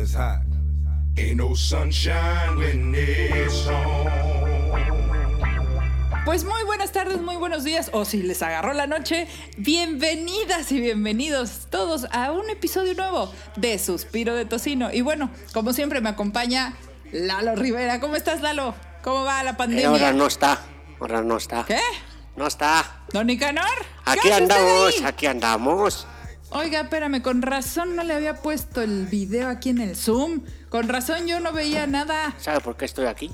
it's hot. Ain't no sunshine when it's on. Pues muy buenas tardes, muy buenos días, o si les agarró la noche, bienvenidas y bienvenidos todos a un episodio nuevo de Suspiro de Tocino. Y bueno, como siempre me acompaña Lalo Rivera. ¿Cómo estás, Lalo? ¿Cómo va la Eh, pandemia? ahora no está, ahora no está. ¿Qué? No está. ¿Don Nicanor? ¿Qué Aquí andamos, aquí andamos. Oiga, espérame, con razón no le había puesto el video aquí en el Zoom. Con razón yo no veía nada. ¿Sabe por qué estoy aquí?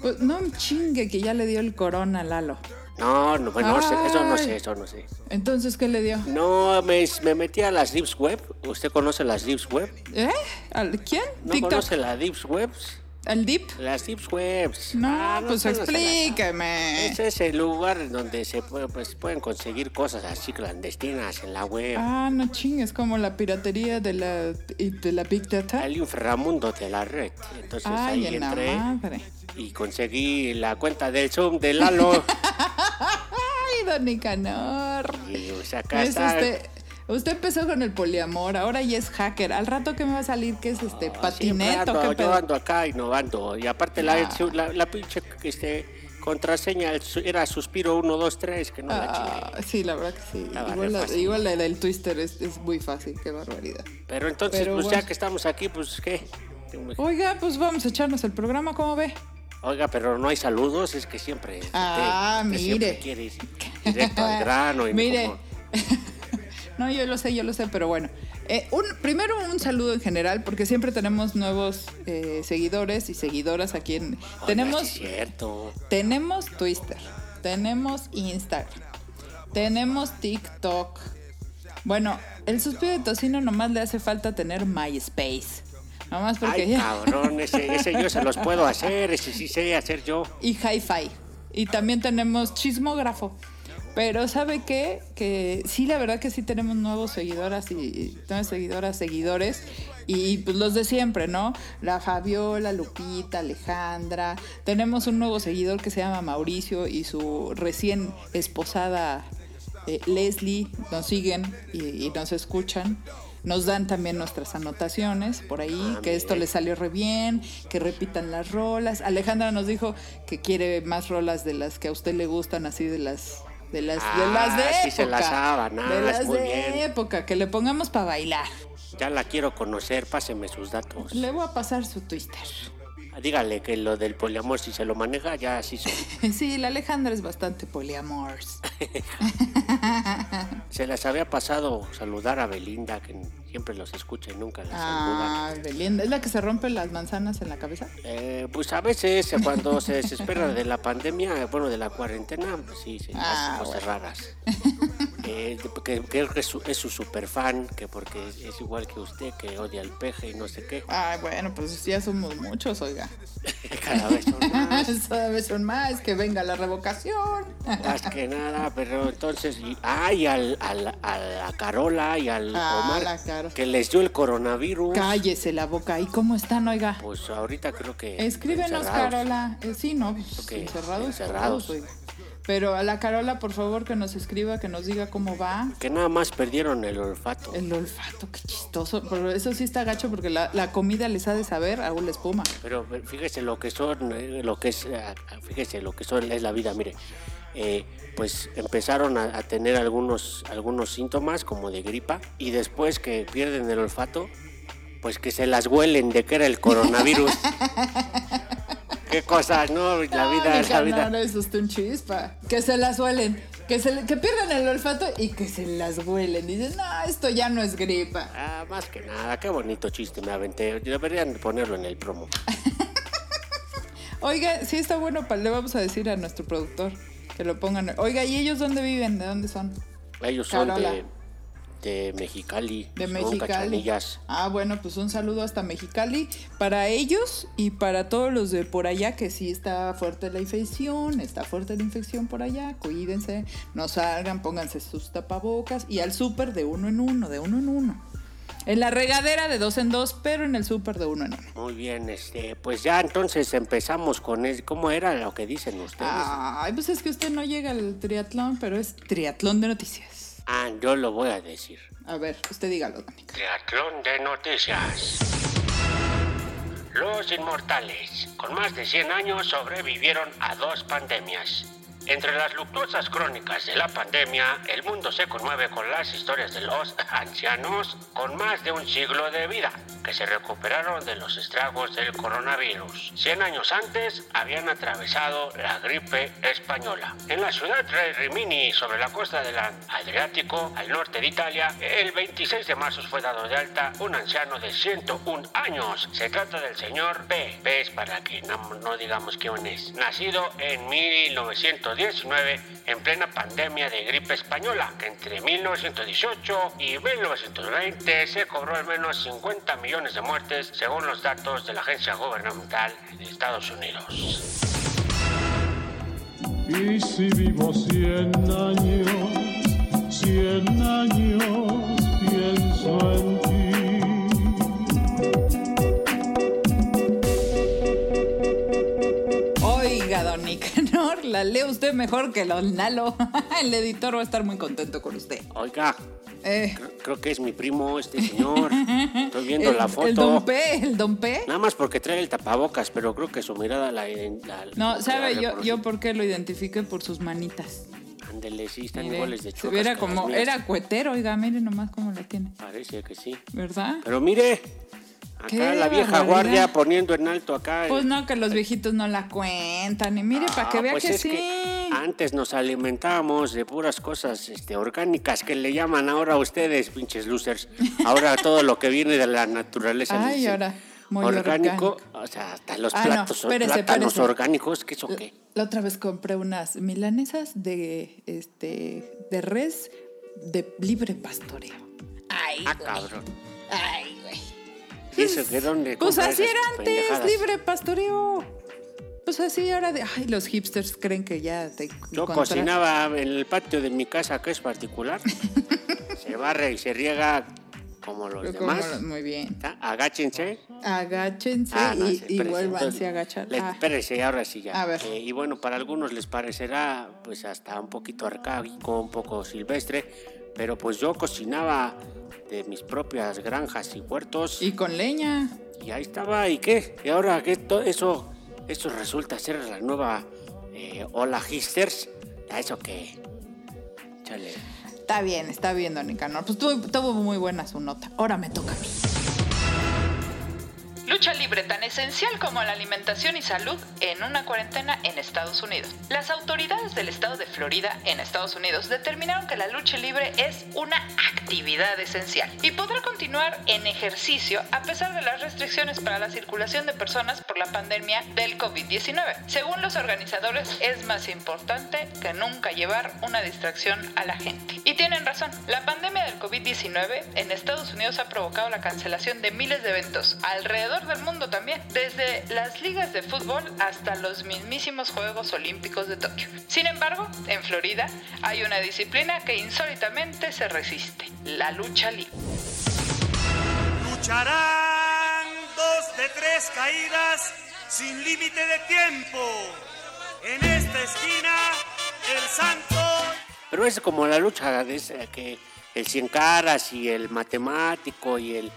Pues no me chingue que ya le dio el corona, Lalo. No, no, bueno, no sé, eso no sé, eso no sé. Entonces, ¿qué le dio? No, me, me metí a las Deeps Web. ¿Usted conoce las Deeps Web? ¿Eh? ¿Al quién? ¿No ¿TikTok? conoce las Deeps Webs? ¿Al Deep? Las Deeps Webs. No, Ah, pues conoce las- explíqueme. Ese es el lugar donde se puede, pues, pueden conseguir cosas así clandestinas en la web. Ah, no chingues, como la piratería de la, de la Big Data. El inframundo de la red. Entonces Ay, ahí en la entré madre. y conseguí la cuenta del Zoom de Lalo. Ay, don Nicanor. y pues, acá Es está. usted, usted empezó con el poliamor, ahora ya es hacker. Al rato que me va a salir que es este Siempre patineto, ando, qué yo ando acá innovando. Y aparte la, Ah. la, la pinche este, contraseña era suspiro 1, 2, 3, que no la Ah, chingué. sí, la verdad que sí. Estaba Igual la, igual la del twister es, es muy fácil, qué barbaridad. Pero entonces, Pero pues bueno. ya que estamos aquí, pues qué. Oiga, pues vamos a echarnos el programa, ¿cómo ve? Oiga, pero no hay saludos, es que siempre. Ah, usted siempre mire. quiere ir directo al grano. Y Mire. como- no, yo lo sé, yo lo sé, pero bueno. Eh, un, primero un saludo en general, porque siempre tenemos nuevos eh, seguidores y seguidoras aquí en... Tenemos, es cierto. tenemos Twitter, tenemos Instagram, tenemos TikTok. Bueno, el suspiro de tocino nomás le hace falta tener MySpace. Nomás porque Ay, cabrón, ese, ese yo se los puedo hacer, ese sí sé hacer yo. y hi-fi. Y también tenemos chismógrafo. Pero ¿sabe qué? Que sí, la verdad que sí tenemos nuevos seguidoras y, nuevas seguidoras, seguidores. Y pues los de siempre, ¿no? La Fabiola, Lupita, Alejandra. Tenemos un nuevo seguidor que se llama Mauricio y su recién esposada eh, Leslie. Nos siguen y, y nos escuchan. Nos dan también nuestras anotaciones por ahí, Ah, que esto les salió re bien, que repitan las rolas. Alejandra nos dijo que quiere más rolas de las que a usted le gustan, así de las de las de Ah, las de sí se época. las saben, ah, de las muy de bien. época, que le pongamos para bailar. Ya la quiero conocer, páseme sus datos. Le voy a pasar su twister. Dígale que lo del poliamor, si se lo maneja, ya sí son. Sí, la Alejandra es bastante poliamors. Se les había pasado saludar a Belinda, que siempre los escucha y nunca la Ah, Belinda, ¿es la que se rompe las manzanas en la cabeza? Eh, pues a veces cuando se desespera de la pandemia, bueno, de la cuarentena, pues sí, se Ah, hace cosas bueno. raras. Eh, que, que es su, es su super fan, que porque es, es igual que usted, que odia al peje y no sé qué. Ay, bueno, pues ya somos muchos, oiga. Cada vez son más. Cada vez son más, que venga la revocación. Más que nada, pero entonces, y, ah, y al, al- a la Carola y al Ah, Omar, que les dio el coronavirus. Cállese la boca. ¿Y cómo están, oiga? Pues ahorita creo que. Escríbenos, encerrados. Carola. Eh, sí, no, pues, Ok, encerrados. encerrados. todos, oiga. Pero a la Carola, por favor, que nos escriba, que nos diga cómo va. Que nada más perdieron el olfato. El olfato, qué chistoso. Pero eso sí está gacho porque la, la comida les ha de saber a la espuma. Pero fíjese lo que son, eh, lo que es, eh, fíjese lo que son, es la vida, mire. Eh, pues empezaron a, a tener algunos, algunos síntomas como de gripa y después que pierden el olfato, pues que se las huelen de que era el coronavirus. Qué cosas, ¿no? La vida es la vida. No, eso es un chispa. Que se las huelen. Que, se, le- que pierdan el olfato y que se las huelen. Dicen, no, esto ya no es gripa. Ah, más que nada, qué bonito chiste me aventé. Deberían ponerlo en el promo. Oiga, sí está bueno, le vamos a decir a nuestro productor que lo pongan. Oiga, ¿y ellos dónde viven? ¿De dónde son? Ellos son de, de Mexicali. De Mexicali. Ah, bueno, pues un saludo hasta Mexicali para ellos y para todos los de por allá que sí está fuerte la infección, está fuerte la infección por allá. Cuídense, no salgan, pónganse sus tapabocas y al súper de uno en uno, de uno en uno. En la regadera de dos en dos, pero en el súper de uno en uno. Muy bien, este, pues ya entonces empezamos con el, ¿cómo era lo que dicen ustedes? Ay, pues es que usted no llega al triatlón, pero es triatlón de noticias. Ah, yo lo voy a decir. A ver, usted dígalo, Danica. Triatlón de noticias. Los inmortales, con más de 100 años, sobrevivieron a dos pandemias. Entre las luctuosas crónicas de la pandemia, el mundo se conmueve con las historias de los ancianos con más de un siglo de vida que se recuperaron de los estragos del coronavirus. 100 años antes habían atravesado la gripe española. En la ciudad de Rimini, sobre la costa del Adriático, al norte de Italia, el 26 de marzo fue dado de alta un anciano de 101 años. Se trata del señor P. P es para que no, no digamos quién es. Nacido en 1900 19 en plena pandemia de gripe española. Entre 1918 y 1920 se cobró al menos 50 millones de muertes según los datos de la agencia gubernamental de Estados Unidos. Y si vivo 100 años, 100 años pienso en la lee usted mejor que los Nalo. El editor va a estar muy contento con usted. Oiga, eh. creo, que es mi primo este señor. Estoy viendo la foto. El Don P, el Don P. Nada más porque trae el tapabocas, pero creo que su mirada la... no, ¿sabe yo, yo por qué lo identifique? Por sus manitas. Ándele, sí, están iguales de churras. Era como, era cuetero, oiga, mire nomás cómo la tiene. Parece que sí. ¿Verdad? Pero mire, Acá la vieja guardia poniendo en alto acá. Pues no, que los viejitos no la cuentan. Y mire, para que ah, vea pues que sí. antes nos alimentábamos de puras cosas este, orgánicas que le llaman ahora a ustedes, pinches losers. Ahora todo lo que viene de la naturaleza. Ay, ahora. Muy orgánico, o sea, hasta los ah, platos, plátanos orgánicos, ¿qué eso qué? La otra vez compré unas milanesas de este de res de libre pastoreo. Ay, ah, cabrón. Ay, güey. Pues así era antes, libre pastoreo. Pues así ahora de, ay, los hipsters creen que ya te Yo cocinaba en el patio de mi casa, que es particular. se barre y se riega como los demás. muy bien. Agáchense. Agáchense ah, y, vuélvanse a agachar. Ah. Espérese, ahora sí ya. A ver. Eh, y bueno, para algunos les parecerá pues hasta un poquito arcaico, un poco silvestre, pero pues yo cocinaba de mis propias granjas y huertos. Y con leña. Y ahí estaba, ¿y qué? Y ahora que eso, eso resulta ser la nueva eh, Hola Histers. ¿A eso qué? Chale. Está bien, está bien, Don Nicanor. Pues tuvo, tuvo muy buena su nota. Ahora me toca a mí. Lucha libre tan esencial como la alimentación y salud en una cuarentena en Estados Unidos. Las autoridades del estado de Florida en Estados Unidos determinaron que la lucha libre es una actividad esencial y podrá continuar en ejercicio a pesar de las restricciones para la circulación de personas por la pandemia del COVID-19. Según los organizadores, es más importante que nunca llevar una distracción a la gente. Y tienen razón, la pandemia del COVID-19 en Estados Unidos ha provocado la cancelación de miles de eventos alrededor del mundo también, desde las ligas de fútbol hasta los mismísimos Juegos Olímpicos de Tokio. Sin embargo, en Florida hay una disciplina que insólitamente se resiste, la lucha libre. Lucharán dos de tres caídas sin límite de tiempo. En esta esquina, el santo... Pero es como la lucha de que el cien caras y el matemático y el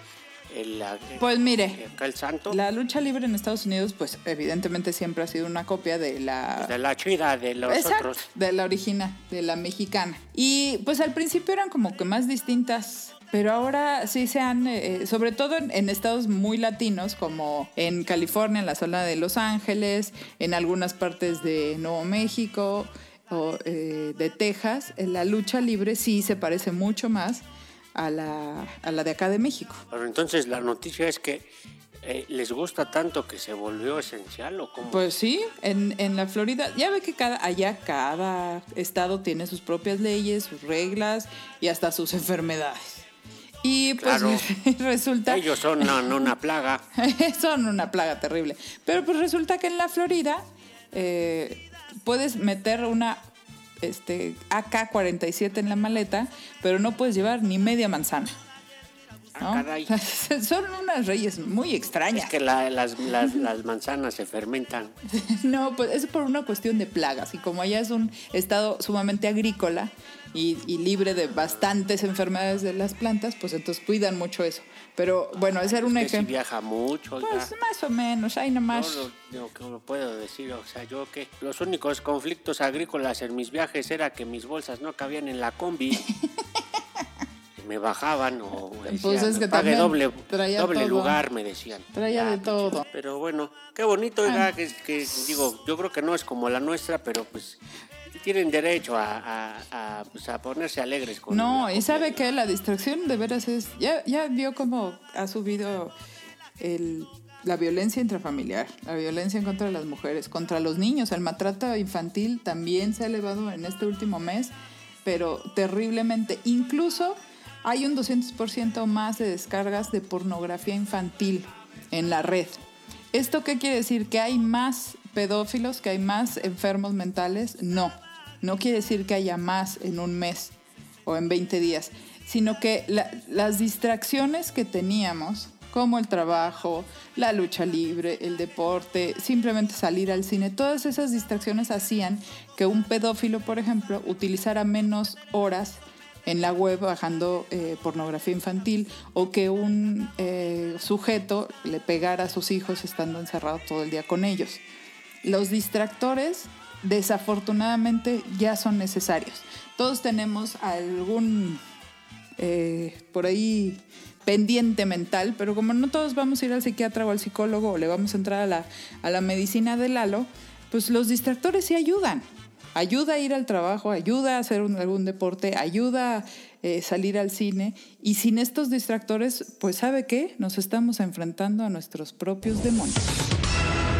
pues mire, el santo. la lucha libre en Estados Unidos, pues evidentemente siempre ha sido una copia de la... De la chida, de los Exacto, de la original, de la mexicana. Y pues al principio eran como que más distintas pero ahora sí se han, eh, sobre todo en, estados muy latinos, como en California, en la zona de Los Ángeles, en algunas partes de Nuevo México o eh, de Texas, la lucha libre sí se parece mucho más a la, a la de acá de México. Pero entonces la noticia es que eh, les gusta tanto que se volvió esencial o cómo? Pues sí, en, en, la Florida, ya ve que cada, allá cada estado tiene sus propias leyes, sus reglas y hasta sus enfermedades. Y pues resulta... Ellos son una, una plaga. son una plaga terrible. Pero pues resulta que en la Florida eh, puedes meter una este, AK-47 en la maleta, pero no puedes llevar ni media manzana. ¿no? caray. Son unas reyes muy extrañas. Es que la- las, las- las manzanas se fermentan. No, pues es por una cuestión de plagas. Y como allá es un estado sumamente agrícola y, y libre de bastantes enfermedades de las plantas, pues entonces cuidan mucho eso. Pero bueno, ese era un Que si ejemplo. viaja mucho, oiga. Pues más o menos, ahí nomás. Yo lo, lo puedo decir, o sea, yo que los únicos conflictos agrícolas en mis viajes era que mis bolsas no cabían en la combi. Me bajaban o decían, Pues es que pague doble, traía doble todo. lugar, me decían. Traía de todo. Pero bueno, qué bonito, oiga, que, que digo, yo creo que no es como la nuestra, pero pues tienen derecho a, a- a, pues, a ponerse alegres con No, y sabe que la distracción de veras es. Ya, ya vio cómo ha subido el, la violencia intrafamiliar, la violencia en contra de las mujeres, contra los niños. El maltrato infantil también se ha elevado en este último mes, pero terriblemente. Incluso hay un 200% más de descargas de pornografía infantil en la red. ¿Esto qué quiere decir? ¿Que hay más pedófilos, que hay más enfermos mentales? No, no quiere decir que haya más en un mes o en 20 días, sino que la- las distracciones que teníamos, como el trabajo, la lucha libre, el deporte, simplemente salir al cine, todas esas distracciones hacían que un pedófilo, por ejemplo, utilizara menos horas en la web bajando eh, pornografía infantil o que un eh, sujeto le pegara a sus hijos estando encerrado todo el día con ellos. Los distractores desafortunadamente ya son necesarios. Todos tenemos algún eh, por ahí pendiente mental, pero como no todos vamos a ir al psiquiatra o al psicólogo o le vamos a entrar a la, a la medicina del halo, pues los distractores sí ayudan. Ayuda a ir al trabajo, ayuda a hacer un- algún deporte, ayuda a eh, salir al cine. Y sin estos distractores, pues ¿sabe qué? Nos estamos enfrentando a nuestros propios demonios.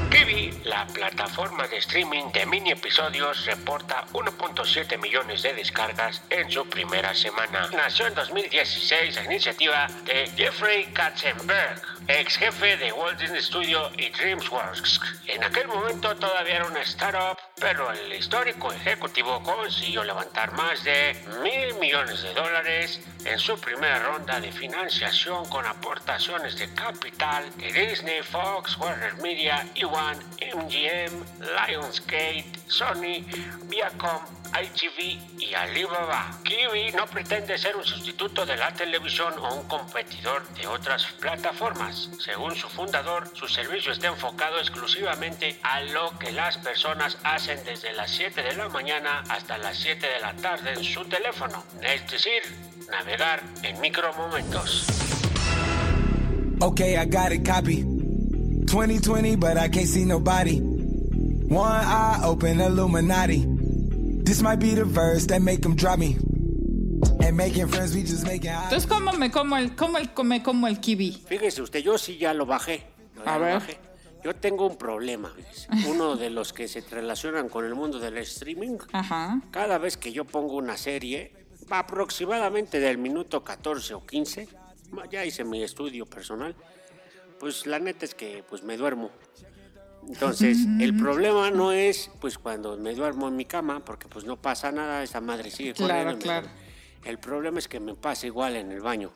Kiwi, la plataforma de streaming de mini episodios, reporta 1.7 millones de descargas en su primera semana. Nació en 2016 la iniciativa de Jeffrey Katzenberg, ex jefe de Walt Disney Studio y DreamWorks. En aquel momento todavía era una startup, pero el histórico ejecutivo consiguió levantar más de mil millones de dólares en su primera ronda de financiación con aportaciones de capital de Disney, Fox, Warner Media, MGM, Lionsgate, Sony, Viacom, ITV y Alibaba. Kiwi no pretende ser un sustituto de la televisión o un competidor de otras plataformas. Según su fundador, su servicio está enfocado exclusivamente a lo que las personas hacen desde las 7 de la mañana hasta las 7 de la tarde en su teléfono, es decir, navegar en micromomentos. Okay, I got it, copy. 2020, but I can't see nobody. One eye open, Illuminati. This might be the verse that make them drop me. And making friends, we just making. Entonces, ¿cómo me como el, cómo el, come como el kiwi? Fíjese usted, yo sí ya lo bajé. yo ya A lo ver. bajé. Yo tengo un problema, fíjese. Uno de los que se relacionan con el mundo del streaming. Ajá. Cada vez que yo pongo una serie, aproximadamente del minuto 14 o 15, ma- ya hice mi estudio personal, pues la neta es que pues me duermo. Entonces, el problema no es pues cuando me duermo en mi cama, porque pues no pasa nada, esa madre sigue Claro, claro. El problema es que me pasa igual en el baño.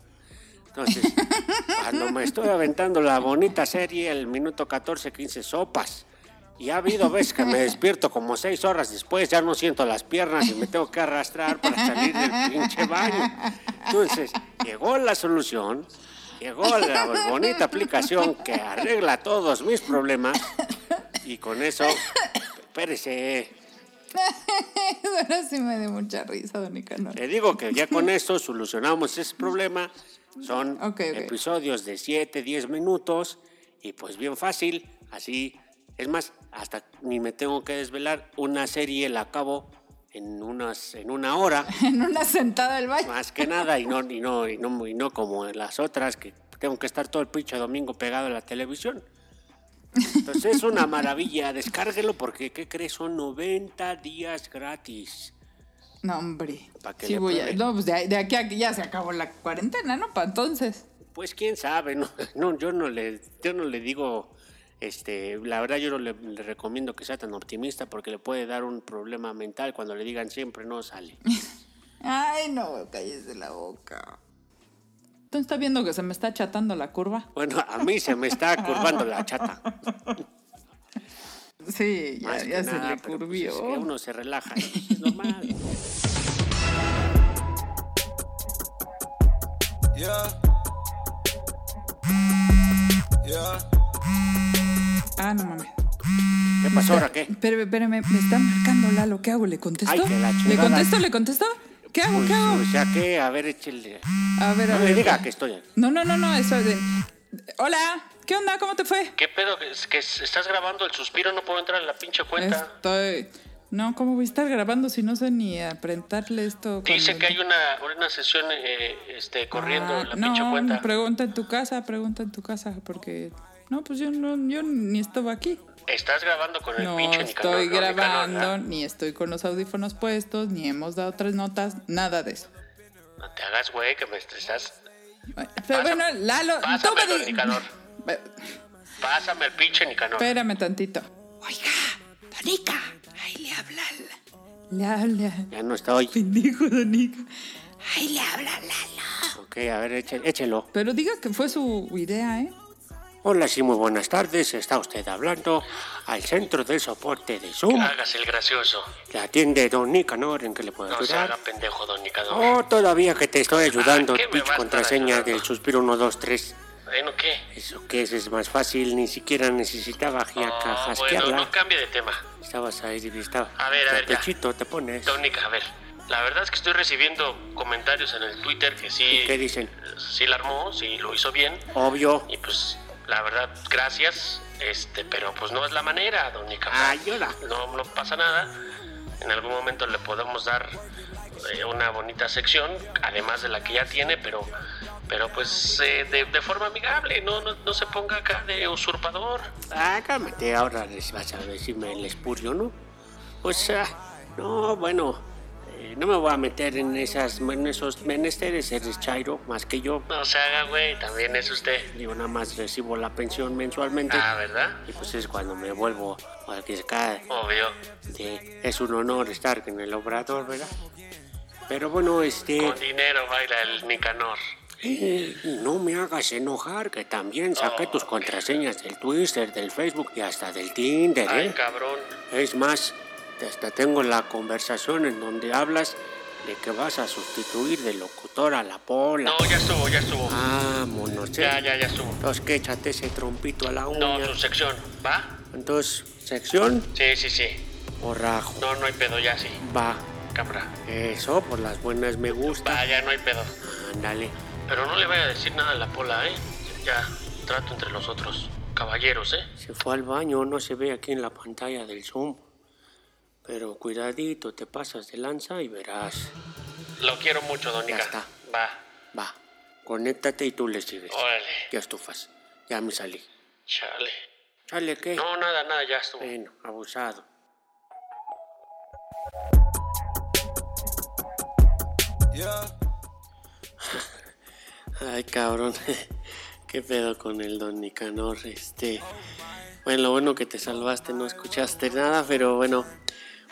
Entonces, cuando me estoy aventando la bonita serie, el minuto 14, 15 sopas. Y ha habido veces que me despierto como seis horas después, ya no siento las piernas y me tengo que arrastrar para salir del pinche baño. Entonces, llegó la solución, llegó la bonita aplicación que arregla todos mis problemas y con eso, espérese, Ahora sí me dio mucha risa, don Nicanor. Le digo que ya con esto solucionamos ese problema. Son episodios de 7, 10 minutos y pues bien fácil. Así, es más, hasta ni me tengo que desvelar. Una serie la acabo en, unas, en una hora, En una sentada del baño. más que nada, y no, y, no, y, no, y no como en las otras que tengo que estar todo el pinche domingo pegado a la televisión. Entonces es una maravilla, descárguelo porque, ¿qué crees? Son 90 días gratis. No, hombre. Pa' que Sí, le voy a- pruebe. no, pues de, de aquí a aquí ya se acabó la cuarentena, ¿no? Para entonces. Pues quién sabe, no, no, yo no le, yo no le digo, este, la verdad yo no le, le recomiendo que sea tan optimista porque le puede dar un problema mental cuando le digan siempre no sale. Ay, no, cállese la boca. ¿Tú estás viendo que se me está achatando la curva? Bueno, a mí se me está curvando la chata. Sí, ya, Más que ya se nada, le pues, curvió. es que uno se relaja, es normal. Yeah. Yeah. Ah, no mames. ¿Qué pasó ahora qué? Espérame, espérame, me está marcando Lalo. ¿Qué hago? ¿Le contesto? Ay, que la ¿Le contesto? ¿Le contesto? ¿Qué hago? Pues, ¿Qué hago? o sea que, a ver, échale. A ver, a No me ver. diga que estoy. No, no, no, no, eso de. Hola, ¿qué onda? ¿Cómo te fue? ¿Qué pedo? ¿Es que estás grabando el suspiro? No puedo entrar en la pinche cuenta. Estoy. No, ¿cómo voy a estar grabando si no sé ni apretarle esto? Dice que hay una, una sesión eh, este, corriendo Ah, en la no, pinche cuenta. pregunta en tu casa, pregunta en tu casa, porque. No, pues yo no, yo ni estaba aquí. Estás grabando con el No pinche Nicanor, estoy grabando, ¿verdad? ni estoy con los audífonos puestos, ni hemos dado tres notas, nada de eso. No te hagas, güey, que me estresas. Pero Pasa- bueno, Lalo, tú pásame me di- Nicanor. Pásame el pinche Nicanor. Espérame tantito. Oiga, Danica, ahí le habla. Le habla. Ya no estoy. Pendejo, Danica. Ahí le habla Lalo. Ok, a ver, éche- échelo. Pero diga que fue su idea, ¿eh? Hola, sí, muy buenas tardes. Está usted hablando al centro de soporte de Zoom. Hágase el gracioso. Le atiende don Nicanor, ¿en qué le puedo No se haga ayudar? pendejo, don Nicanor. Oh, todavía que te estoy ayudando. Ah, ¿qué me Pitch va a estar contraseña del suspiro 123. Bueno, ¿qué? Eso que es, es más fácil. Ni siquiera necesitaba ya Oh, jasquearla. bueno, no cambie de tema. Estabas ahí estaba. A ver, a ver, ya. Pechito te pones. Don Nica, a ver. La verdad es que estoy recibiendo comentarios en el Twitter que sí... ¿Y qué dicen? Sí la armó, sí lo hizo bien. Obvio. Y pues, la verdad, gracias. Este, pero pues no es la manera, don Ay, hola. No, no pasa nada. En algún momento le podemos dar eh, una bonita sección, además de la que ya tiene, pero, pero pues eh, de, de forma amigable, no, no, no se ponga acá de usurpador. Ah, cálmate, ahora les vas a decirme el espurio, ¿no? Pues, ah, no, bueno, eh, no me voy a meter en, esas, en esos menesteres, eres Chairo, más que yo. No se haga, güey, también es usted. Yo nada más recibo la pensión mensualmente. Ah, ¿verdad? Y pues es cuando me vuelvo a arriesgar. Obvio. de- es un honor estar en el obrador, ¿verdad? Pero bueno, este... Con dinero baila el Nicanor. eh, no me hagas enojar, que también saqué tus contraseñas del Twitter, del Facebook y hasta del Tinder, Ay, ¿eh? cabrón. Es más, hasta tengo la conversación en donde hablas de que vas a sustituir de locutor a la pola. No, ya estuvo, ya estuvo. Vámonos, ¿eh? Ya, ya, ya estuvo. Entonces, que échate ese trompito a la No, uña. tu sección, ¿va? Entonces, sección Sí, sí, sí. o rajo. No, no hay pedo, ya sí. Va. Cámara. Eso, por las buenas me gusta. Va, ya no hay pedo. Ándale. Pero no le vaya a decir nada a la pola, ¿eh? Ya, trato entre los otros. Caballeros, ¿eh? Se fue al baño, no se ve aquí en la pantalla del Zoom. Pero cuidadito, te pasas de lanza y verás. Lo quiero mucho, Ya Donica. está. Va, Va, conéctate y tú le sigues. órale. Ya estufas. Ya me salí. Chale. ¿Sale qué? No, nada, nada, ya estuvo. Bueno, abusado. Yeah. Ay, cabrón. ¿Qué pedo con el don Nicanor? Este. Bueno, lo bueno que te salvaste, no escuchaste nada, pero bueno,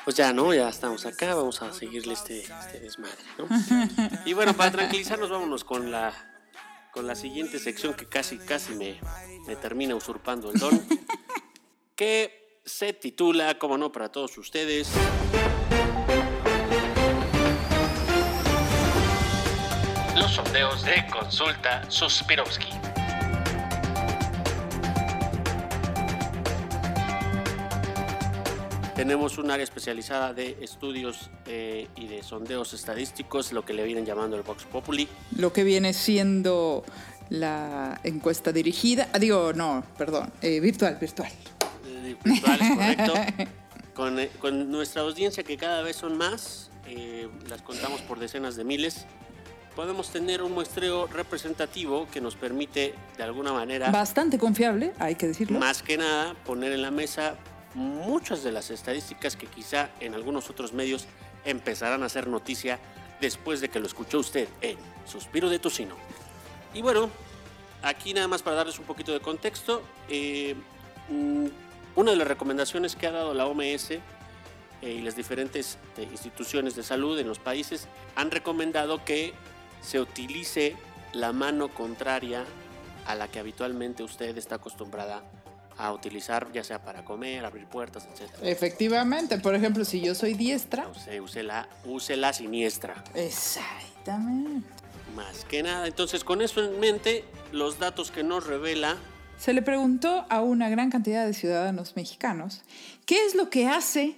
pues ya, ¿no? Ya estamos acá, vamos a seguirle este, este desmadre, ¿no? Y bueno, para tranquilizarnos, vámonos con la, con la siguiente sección que casi, casi me, me termina usurpando el don, que se titula, como no, para todos ustedes. Los sondeos de consulta Suspirovsky. Tenemos un área especializada de estudios eh, y de sondeos estadísticos, lo que le vienen llamando el Vox Populi. Lo que viene siendo la encuesta dirigida. Ah, digo, no, perdón, eh, virtual, virtual. eh, virtuales, correcto. Con, eh, con nuestra audiencia, que cada vez son más, eh, las contamos por decenas de miles, podemos tener un muestreo representativo que nos permite, de alguna manera, Bastante confiable, hay que decirlo. más que nada, poner en la mesa muchas de las estadísticas que quizá en algunos otros medios empezarán a hacer noticia después de que lo escuchó usted en Suspiro de Tocino. Y bueno, aquí nada más para darles un poquito de contexto, eh, mm, una de las recomendaciones que ha dado la OMS eh, y las diferentes eh, instituciones de salud en los países han recomendado que se utilice la mano contraria a la que habitualmente usted está acostumbrada a utilizar, ya sea para comer, abrir puertas, etc. Efectivamente, por ejemplo, si yo soy diestra. Use, use la, use la siniestra. Exactamente. Más que nada, entonces con eso en mente, los datos que nos revela Se le preguntó a una gran cantidad de ciudadanos mexicanos qué es lo que hace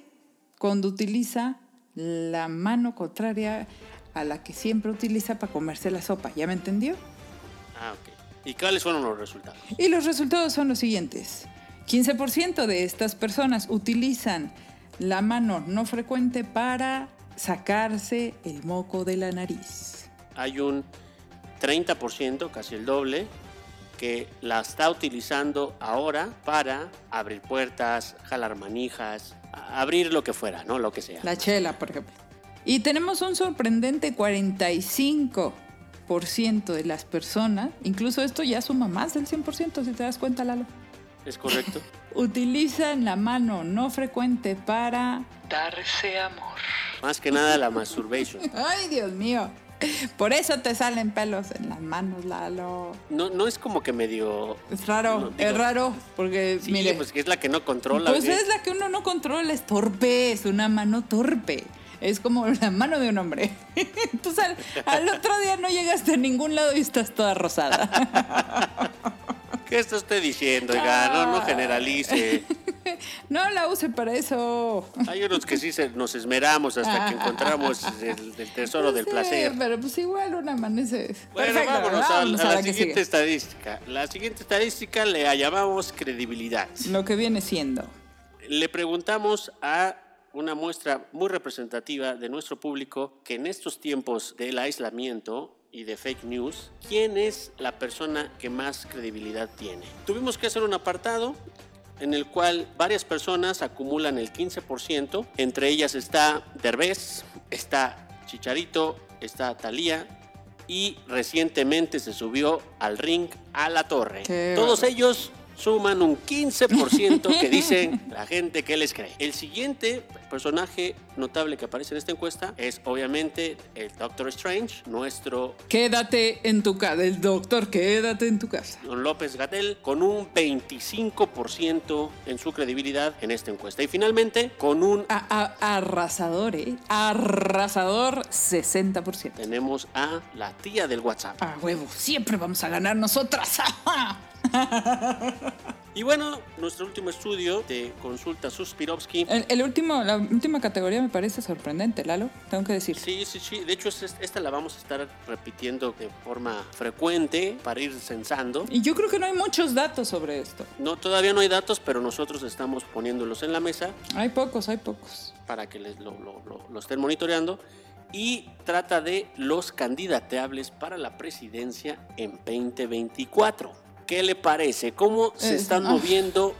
cuando utiliza la mano contraria a la que siempre utiliza para comerse la sopa. ¿Ya me entendió? Ah, ok. ¿Y cuáles fueron los resultados? Y los resultados son los siguientes. 15% de estas personas utilizan la mano no frecuente para sacarse el moco de la nariz. Hay un 30%, casi el doble, que la está utilizando ahora para abrir puertas, jalar manijas, abrir lo que fuera, ¿no? Lo que sea. La chela, por ejemplo. Y tenemos un sorprendente 45% de las personas, incluso esto ya suma más del 100% si te das cuenta, Lalo, ¿Es correcto? utilizan la mano no frecuente para darse amor. Más que nada la masturbation. Ay, Dios mío. Por eso te salen pelos en las manos, Lalo. No, no es como que medio... Es raro, No, digo- es raro, porque Sí, mire, pues que es la que no controla. pues ¿qué? es la que uno no controla, es torpe, es una mano torpe. Es como la mano de un hombre. Entonces al, al otro día no llegaste a ningún lado y estás toda rosada. ¿Qué está usted diciendo? Oiga, no, no Ah. generalice. No la use para eso. Hay unos que sí se- nos esmeramos hasta que encontramos el, el tesoro del placer. Pero pues igual una amanece. Bueno, Perfecto, vámonos, a, vámonos a a la, siguiente sigue. estadística. La siguiente estadística le llamamos credibilidad. Lo que viene siendo. Le preguntamos a una muestra muy representativa de nuestro público que en estos tiempos del aislamiento y de fake news, ¿quién es la persona que más credibilidad tiene? Tuvimos que hacer un apartado en el cual varias personas acumulan el 15%, entre ellas está Derbez, está Chicharito, está Thalía y recientemente se subió al ring a la torre. Qué Todos ellos suman un 15% que dicen la gente que les cree. El siguiente personaje notable que aparece en esta encuesta es obviamente el Doctor Strange, nuestro Quédate en tu casa. El doctor, quédate en tu casa. Don López Gatel con un 25% en su credibilidad en esta encuesta. Y finalmente con un A- a- arrasador, ¿eh? Arrasador 60%. tenemos a la tía del WhatsApp. A huevo, siempre vamos a ganar nosotras. Y bueno, nuestro último estudio de consulta Suspirovsky. El, el último, la última categoría me parece sorprendente, Lalo. Tengo que decir. Sí, sí, sí. De hecho, es- esta la vamos a estar repitiendo de forma frecuente para ir censando. Y yo creo que no hay muchos datos sobre esto. No, todavía no hay datos, pero nosotros estamos poniéndolos en la mesa Hay pocos, hay pocos. para que les lo, lo- lo- lo estén monitoreando. Y trata de los candidateables para la presidencia en 2024. ¿Qué le parece? ¿Cómo se Es- están ah. moviendo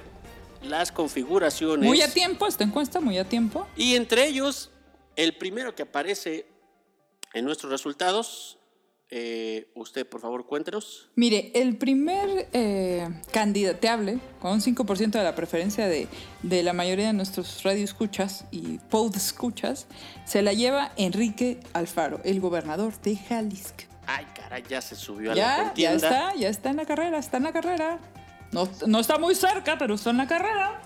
las configuraciones? Muy a tiempo, esta encuesta, muy a tiempo. Y entre ellos, el primero que aparece en nuestros resultados, eh, usted por favor cuéntenos. Mire, el primer eh, candidateable, con un 5% de la preferencia de, de la mayoría de nuestros radioescuchas y escuchas, se la lleva Enrique Alfaro, el gobernador de Jalisco. Ay, ya se subió a la Ya, ya contienda. está, ya está en la carrera, está en la carrera. No, no está muy cerca, pero está en la carrera.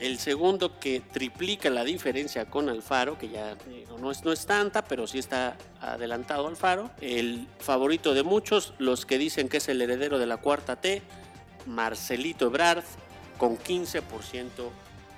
El segundo que triplica la diferencia con Alfaro, que ya no es, no es tanta, pero sí está adelantado Alfaro. El favorito de muchos, los que dicen que es el heredero de la cuarta T, Marcelito Ebrard, con 15%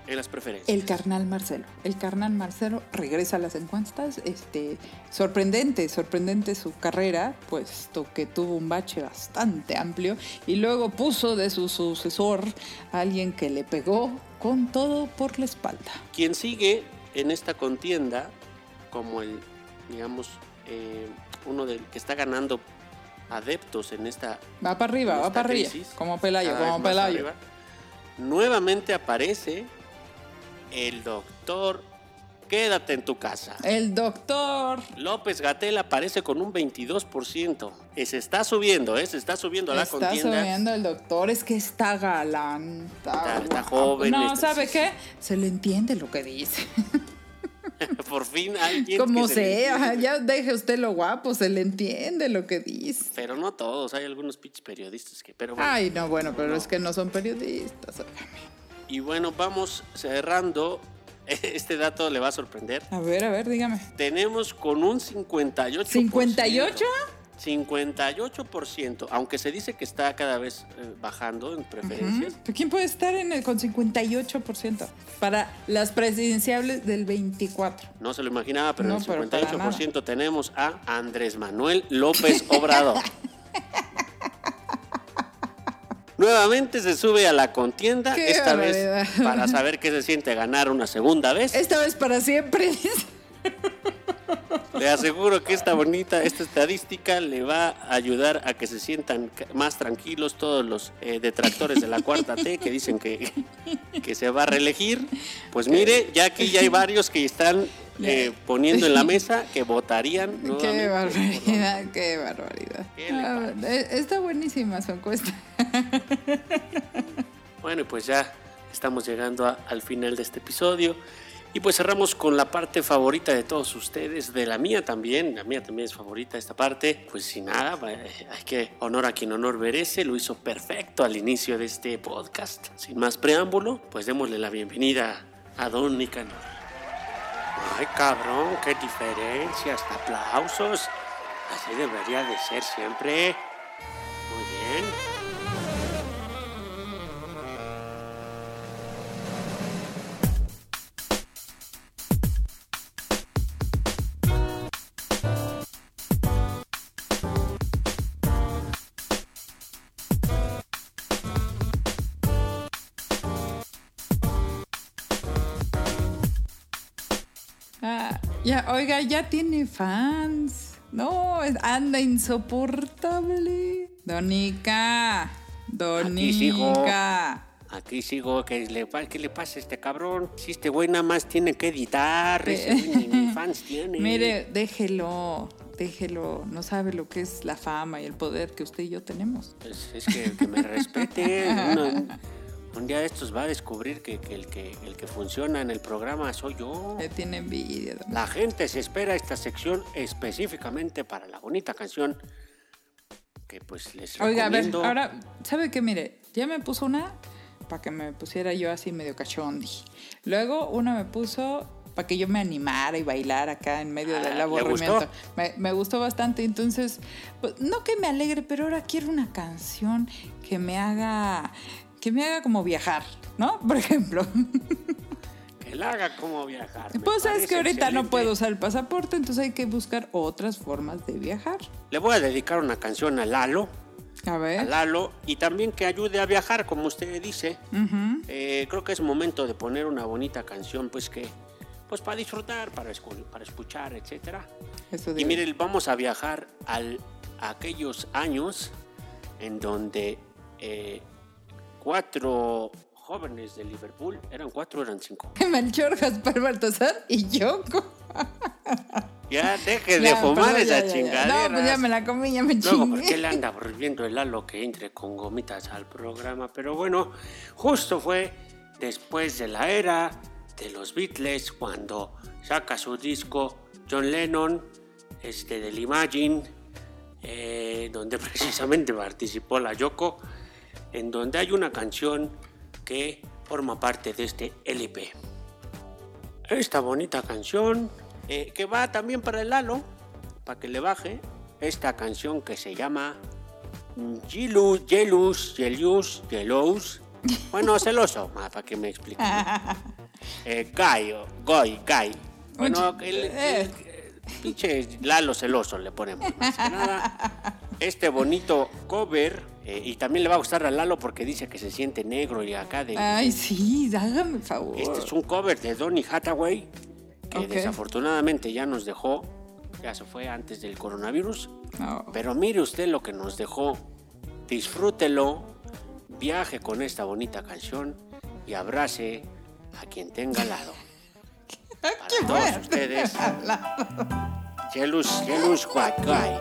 en las preferencias. El carnal Marcelo. El carnal Marcelo regresa a las encuestas. Este, sorprendente, sorprendente su carrera, puesto que tuvo un bache bastante amplio y luego puso de su sucesor a alguien que le pegó con todo por la espalda. Quien sigue en esta contienda, como el, digamos, eh, uno del que está ganando adeptos en esta Va para arriba, va para arriba. Como Pelayo, como Pelayo. arriba, nuevamente aparece el doctor Quédate en tu casa. El doctor López Gatel aparece con un 22%. Eh, Se está subiendo, ¿eh? Se está subiendo a la Está contienda. subiendo el doctor, es que está galán. Está, Está- está joven, No, está- ¿sabe qué? Se le entiende lo que dice. por fin alguien. Como que se le sea, ya deje usted lo guapo, se le entiende lo que dice. Pero no todos, hay algunos pinches periodistas que. Pero bueno. Ay, no, bueno, pero es que no son periodistas. óigame. Y bueno, vamos cerrando. Este dato le va a sorprender. A ver, a ver, dígame. Tenemos con un 58%. ¿58? 58%, aunque se dice que está cada vez eh, bajando en preferencias. ¿Pero ¿Quién puede estar en el, con 58%? Para las presidenciables del 24. No se lo imaginaba, pero No, en el pero para 58% tenemos a Andrés Manuel López Obrador. Nuevamente se sube a la contienda, Qué esta vez para saber qué se siente ganar una segunda vez. Esta vez para siempre. Le aseguro que esta bonita, esta estadística le va a ayudar a que se sientan más tranquilos todos los eh, detractores de la cuarta T que dicen que, que se va a reelegir. Pues mire, ya aquí ya hay varios que están eh, poniendo en la mesa que votarían. Qué barbaridad, qué barbaridad. ¿Qué le Ah, eh, Está buenísima su encuesta. Bueno, pues ya estamos llegando al final de este episodio. Y pues cerramos con la parte favorita de todos ustedes, de la mía también. La mía también es favorita esta parte. Pues sin nada, eh, hay que honor a quien honor merece. Lo hizo perfecto al inicio de este podcast. Sin más preámbulo, pues démosle la bienvenida a Don Nicanor. Ay, cabrón, qué diferencia. Hasta aplausos. Así debería de ser siempre. Muy bien. Ya, oiga, ya tiene fans. No, anda insoportable. Donica. Donica. Aquí sigo, ¿qué le, ¿qué le pasa a este cabrón? Si este güey nada más tiene que editar, ese güey ni, ni fans tiene. Mire, déjelo, déjelo. No sabe lo que es la fama y el poder que usted y yo tenemos. Pues es que, que me respete. Uno- un día de estos va a descubrir que, que el que el que funciona en el programa soy yo. Le tiene envidia. La gente se espera esta sección específicamente para la bonita canción que pues les Oiga, a ver, ahora, ¿sabe qué? Mire, ya me puso una para que me pusiera yo así medio cachondi. Luego una me puso para que yo me animara y bailara acá en medio Ah, del ¿le aburrimiento. gustó? Me, me gustó bastante, entonces, pues, no que me alegre, pero ahora quiero una canción que me haga, que me haga como viajar, ¿no? Por ejemplo. Que la haga como viajar. Pues es parece que ahorita no puedo usar el pasaporte, entonces hay que buscar otras formas de viajar. Le voy a dedicar una canción a Lalo. A a ver. Lalo y también que ayude a viajar, como usted dice. Eh, creo que es momento de poner una bonita canción, pues que, pues para disfrutar, para, escu- para escuchar, etcétera. Eso Y miren, vamos a viajar al, a aquellos años en donde eh, cuatro jóvenes de Liverpool, eran cuatro, eran cinco. Melchor, Gaspar, Baltasar y Yoko. Ya deje de Ya, fumar esa chingadera. No, pues ya me la comí, ya me Luego, ¿por chingué. qué le anda volviendo el halo que entre con gomitas al programa? Pero bueno, justo fue después de la era de los Beatles cuando saca su disco John Lennon, este del Imagine, eh, donde precisamente participó la Yoko, en donde hay una canción que forma parte de este LP. Esta bonita canción eh, que va también para el Lalo, para que le baje esta canción que se llama Jealous, Jealous, Jealous, Jealous. Bueno, celoso, para que me explique. Eh, Goy, Guy. Bueno, el, el- el pinche Lalo celoso le ponemos. Más que nada, este bonito cover, eh, y también le va a gustar a Lalo porque dice que se siente negro y acá de... Ay, sí, hágame favor. Este es un cover de Donny Hathaway, que Ok. desafortunadamente ya nos dejó, ya se fue antes del coronavirus. No. Pero mire usted lo que nos dejó, disfrútelo, viaje con esta bonita canción y abrace a quien tenga al lado. Para todos ustedes, Jealous, Jealous White Guy,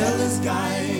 jealous guy.